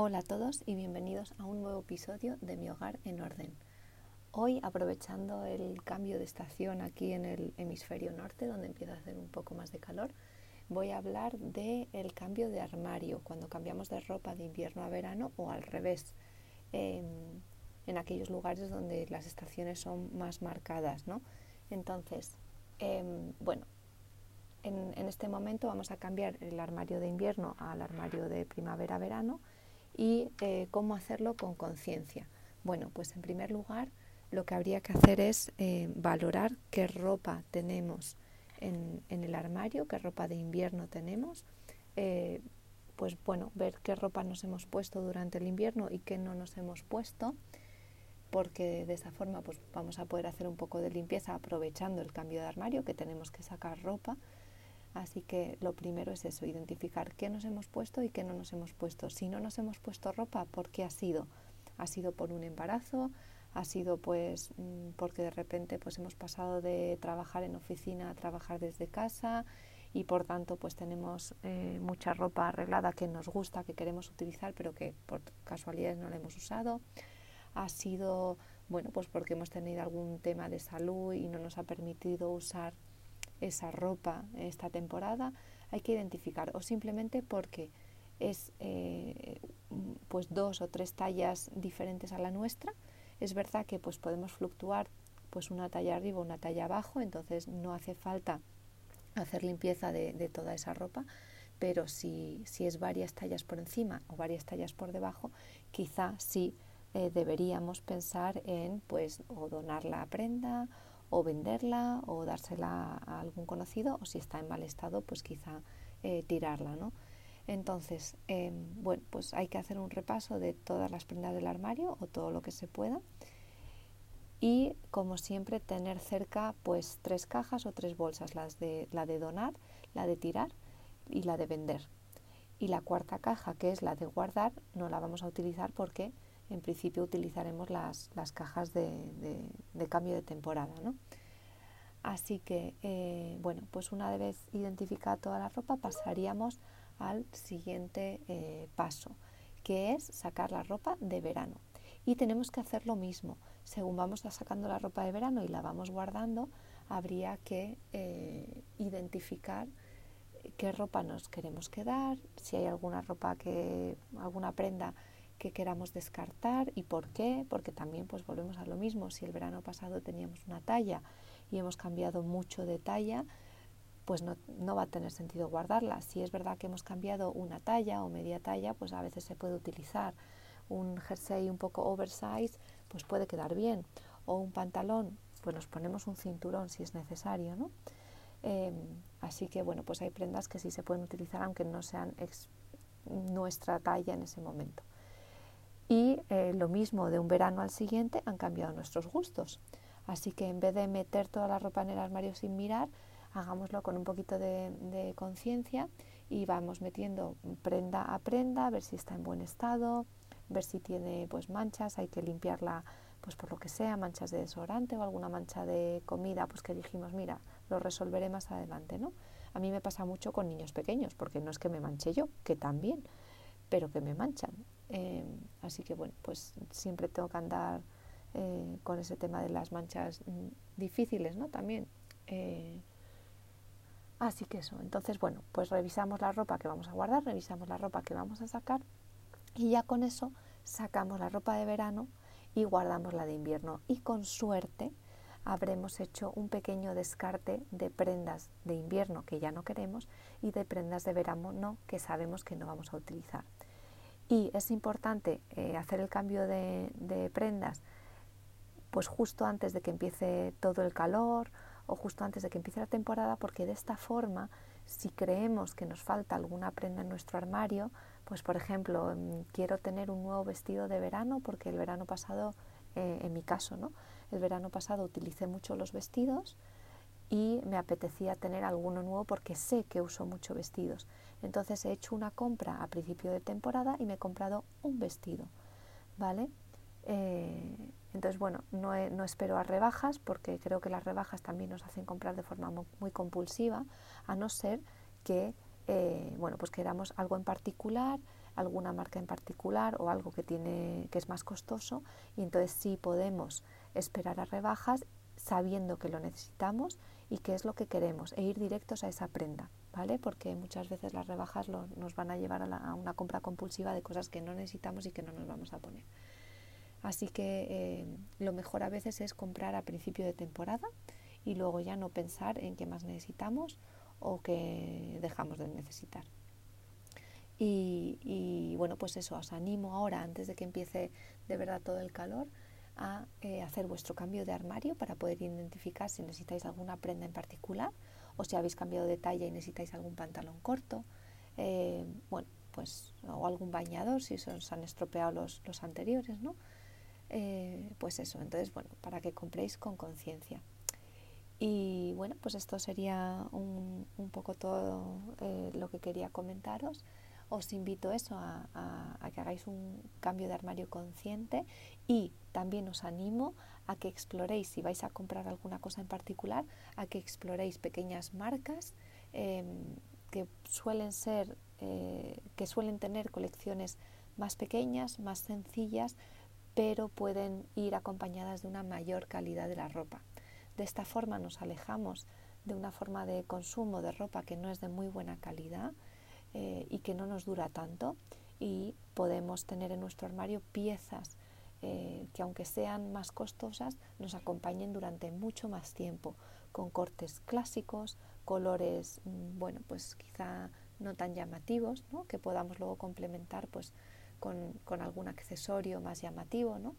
Hola a todos y bienvenidos a un nuevo episodio de Mi Hogar en Orden. Hoy, aprovechando el cambio de estación aquí en el hemisferio norte, donde empieza a hacer un poco más de calor, voy a hablar del el cambio de armario, cuando cambiamos de ropa de invierno a verano o al revés, en, aquellos lugares donde las estaciones son más marcadas. ¿no? Entonces, em, bueno, en, en este momento vamos a cambiar el armario de invierno al armario de primavera-verano y eh, cómo hacerlo con conciencia. Bueno, pues en primer lugar lo que habría que hacer es eh, valorar qué ropa tenemos en, el armario, qué ropa de invierno tenemos, eh, pues bueno, ver qué ropa nos hemos puesto durante el invierno y qué no nos hemos puesto, porque de esa forma pues vamos a poder hacer un poco de limpieza aprovechando el cambio de armario, que tenemos que sacar ropa Así que lo primero es eso, identificar qué nos hemos puesto y qué no nos hemos puesto. Si no nos hemos puesto ropa, ¿por qué ha sido? ¿Ha sido por un embarazo? ¿Ha sido pues mm, porque de repente pues hemos pasado de trabajar en oficina a trabajar desde casa y por tanto pues tenemos eh, mucha ropa arreglada que nos gusta, que queremos utilizar pero que por casualidades no la hemos usado? ¿Ha sido bueno pues porque hemos tenido algún tema de salud y no nos ha permitido usar esa ropa esta temporada, hay que identificar o simplemente porque es eh, pues dos o tres tallas diferentes a la nuestra. Es verdad que pues podemos fluctuar pues una talla arriba, una talla abajo, entonces no hace falta hacer limpieza de, toda esa ropa, pero si, si, es varias tallas por encima o varias tallas por debajo, quizá sí eh, deberíamos pensar en pues o donar la prenda o venderla o dársela a algún conocido o si está en mal estado pues quizá eh, tirarla ¿no? entonces em, bueno pues hay que hacer un repaso de todas las prendas del armario o todo lo que se pueda y como siempre tener cerca pues tres cajas o tres bolsas las de la de donar la de tirar y la de vender y la cuarta caja que es la de guardar no la vamos a utilizar porque en principio utilizaremos las, cajas de, cambio de temporada. ¿no? Así que, eh, bueno, pues una vez identificada toda la ropa, pasaríamos al siguiente eh, paso, que es sacar la ropa de verano. Y tenemos que hacer lo mismo. Según vamos sacando la ropa de verano y la vamos guardando, habría que eh, identificar qué ropa nos queremos quedar, si hay alguna ropa que, alguna prenda que queramos descartar y por qué, porque también pues volvemos a lo mismo, si el verano pasado teníamos una talla y hemos cambiado mucho de talla, pues no, no, va a tener sentido guardarla. Si es verdad que hemos cambiado una talla o media talla, pues a veces se puede utilizar. Un jersey un poco oversize, pues puede quedar bien. O un pantalón, pues nos ponemos un cinturón si es necesario, ¿no? Em, así que bueno, pues hay prendas que sí se pueden utilizar aunque no sean nuestra talla en ese momento. Y eh, lo mismo de un verano al siguiente han cambiado nuestros gustos. Así que en vez de meter toda la ropa en el armario sin mirar, hagámoslo con un poquito de, conciencia y vamos metiendo prenda a prenda, a ver si está en buen estado, ver si tiene pues manchas, hay que limpiarla pues por lo que sea, manchas de desodorante o alguna mancha de comida, pues que dijimos, mira, lo resolveré más adelante, ¿no? A mí me pasa mucho con niños pequeños, porque no es que me manche yo, que también, pero que me manchan. Eh, así que bueno, pues siempre tengo que andar eh, con ese tema de las manchas mm, difíciles, ¿no? También. Eh, así que eso, entonces bueno, pues revisamos la ropa que vamos a guardar, revisamos la ropa que vamos a sacar y ya con eso sacamos la ropa de verano y guardamos la de invierno y con suerte habremos hecho un pequeño descarte de prendas de invierno que ya no queremos y de prendas de verano no que sabemos que no vamos a utilizar y es importante eh, hacer el cambio de, prendas pues justo antes de que empiece todo el calor o justo antes de que empiece la temporada porque de esta forma si creemos que nos falta alguna prenda en nuestro armario pues por ejemplo mm, quiero tener un nuevo vestido de verano porque el verano pasado eh, en mi caso no el verano pasado utilicé mucho los vestidos y me apetecía tener alguno nuevo porque sé que uso mucho vestidos. Entonces he hecho una compra a principio de temporada y me he comprado un vestido, ¿vale? Eh, entonces, bueno, no, no, espero a rebajas porque creo que las rebajas también nos hacen comprar de forma muy, compulsiva, a no ser que, eh, bueno, pues queramos algo en particular, alguna marca en particular o algo que tiene que es más costoso y entonces sí podemos esperar a rebajas sabiendo que lo necesitamos y qué es lo que queremos e ir directos a esa prenda, ¿vale? Porque muchas veces las rebajas nos van a llevar a, una compra compulsiva de cosas que no necesitamos y que no nos vamos a poner. Así que eh, lo mejor a veces es comprar a principio de temporada y luego ya no pensar en qué más necesitamos o qué dejamos de necesitar. Y, bueno, pues eso, os animo ahora, antes de que empiece de verdad todo el calor, a eh, hacer vuestro cambio de armario para poder identificar si necesitáis alguna prenda en particular o si habéis cambiado de talla y necesitáis algún pantalón corto, eh, bueno, pues, o algún bañador si se os han estropeado los, los anteriores, ¿no? Eh, pues eso, entonces, bueno, para que compréis con conciencia. Y bueno, pues esto sería un, un poco todo lo que quería comentaros os invito eso a, que hagáis un cambio de armario consciente y también os animo a que exploréis, si vais a comprar alguna cosa en particular, a que exploréis pequeñas marcas em, que suelen ser, eh, que suelen tener colecciones más pequeñas, más sencillas, pero pueden ir acompañadas de una mayor calidad de la ropa. De esta forma nos alejamos de una forma de consumo de ropa que no es de muy buena calidad eh, y que no nos dura tanto y podemos tener en nuestro armario piezas eh, que aunque sean más costosas nos acompañen durante mucho más tiempo con cortes clásicos, colores, mm, bueno, pues quizá no tan llamativos, ¿no? que podamos luego complementar pues con, algún accesorio más llamativo, ¿no?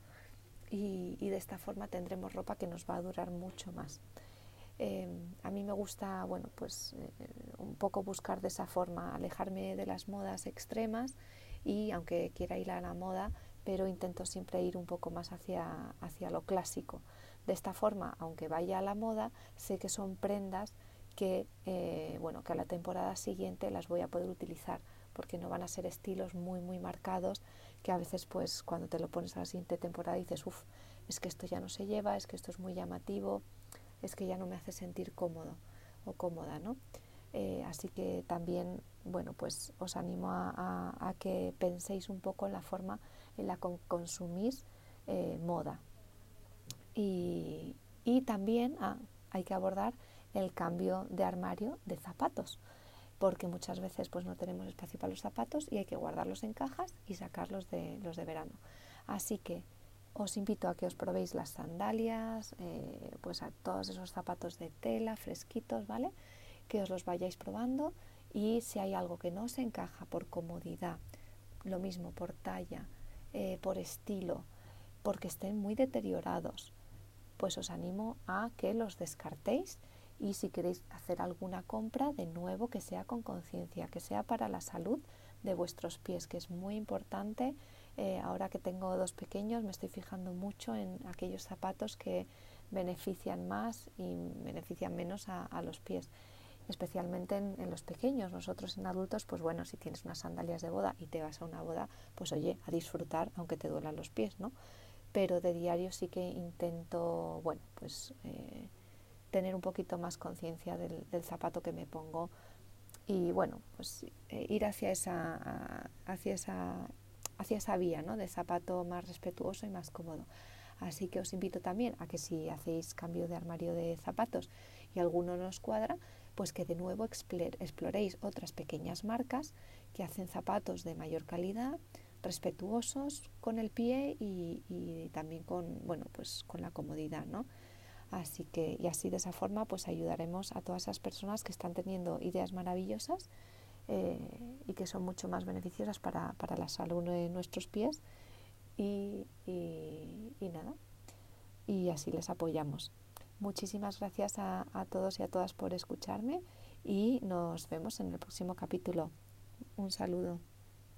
y de esta forma tendremos ropa que nos va a durar mucho más. Em, a mí me gusta, bueno, pues eh, un poco buscar de esa forma, alejarme de las modas extremas y aunque quiera ir a la moda, pero intento siempre ir un poco más hacia, hacia lo clásico. De esta forma, aunque vaya a la moda, sé que son prendas que, eh, bueno, que a la temporada siguiente las voy a poder utilizar porque no van a ser estilos muy, muy marcados que a veces, pues, cuando te lo pones a la siguiente temporada dices, uff, es que esto ya no se lleva, es que esto es muy llamativo, es que ya no me hace sentir cómodo o cómoda, ¿no? Eh, así que también, bueno, pues os animo a, que penséis un poco en la forma en la que consumís eh, moda. Y, también ah, hay que abordar el cambio de armario de zapatos, porque muchas veces pues no tenemos espacio para los zapatos y hay que guardarlos en cajas y sacarlos de los de verano. Así que os invito a que os probéis las sandalias, eh, pues a todos esos zapatos de tela fresquitos, ¿vale? Que os los vayáis probando y si hay algo que no os encaja por comodidad, lo mismo por talla, eh, por estilo, porque estén muy deteriorados, pues os animo a que los descartéis y si queréis hacer alguna compra, de nuevo que sea con conciencia, que sea para la salud de vuestros pies, que es muy importante eh, ahora que tengo dos pequeños me estoy fijando mucho en aquellos zapatos que benefician más y benefician menos a, los pies, especialmente en, los pequeños. Nosotros en adultos, pues bueno, si tienes unas sandalias de boda y te vas a una boda, pues oye, a disfrutar aunque te duelan los pies, ¿no? Pero de diario sí que intento, bueno, pues eh, tener un poquito más conciencia del, zapato que me pongo y bueno, pues eh, ir hacia esa, hacia esa hacia esa vía ¿no? de zapato más respetuoso y más cómodo. Así que os invito también a que si hacéis cambio de armario de zapatos y alguno no os cuadra, pues que de nuevo exploréis otras pequeñas marcas que hacen zapatos de mayor calidad, respetuosos con el pie y, también con, bueno, pues con la comodidad, ¿no? Así que, y así de esa forma, pues ayudaremos a todas esas personas que están teniendo ideas maravillosas eh, y que son mucho más beneficiosas para, para, la salud de nuestros pies y, y, nada, y así les apoyamos. Muchísimas gracias a, a todos y a todas por escucharme y nos vemos en el próximo capítulo. Un saludo.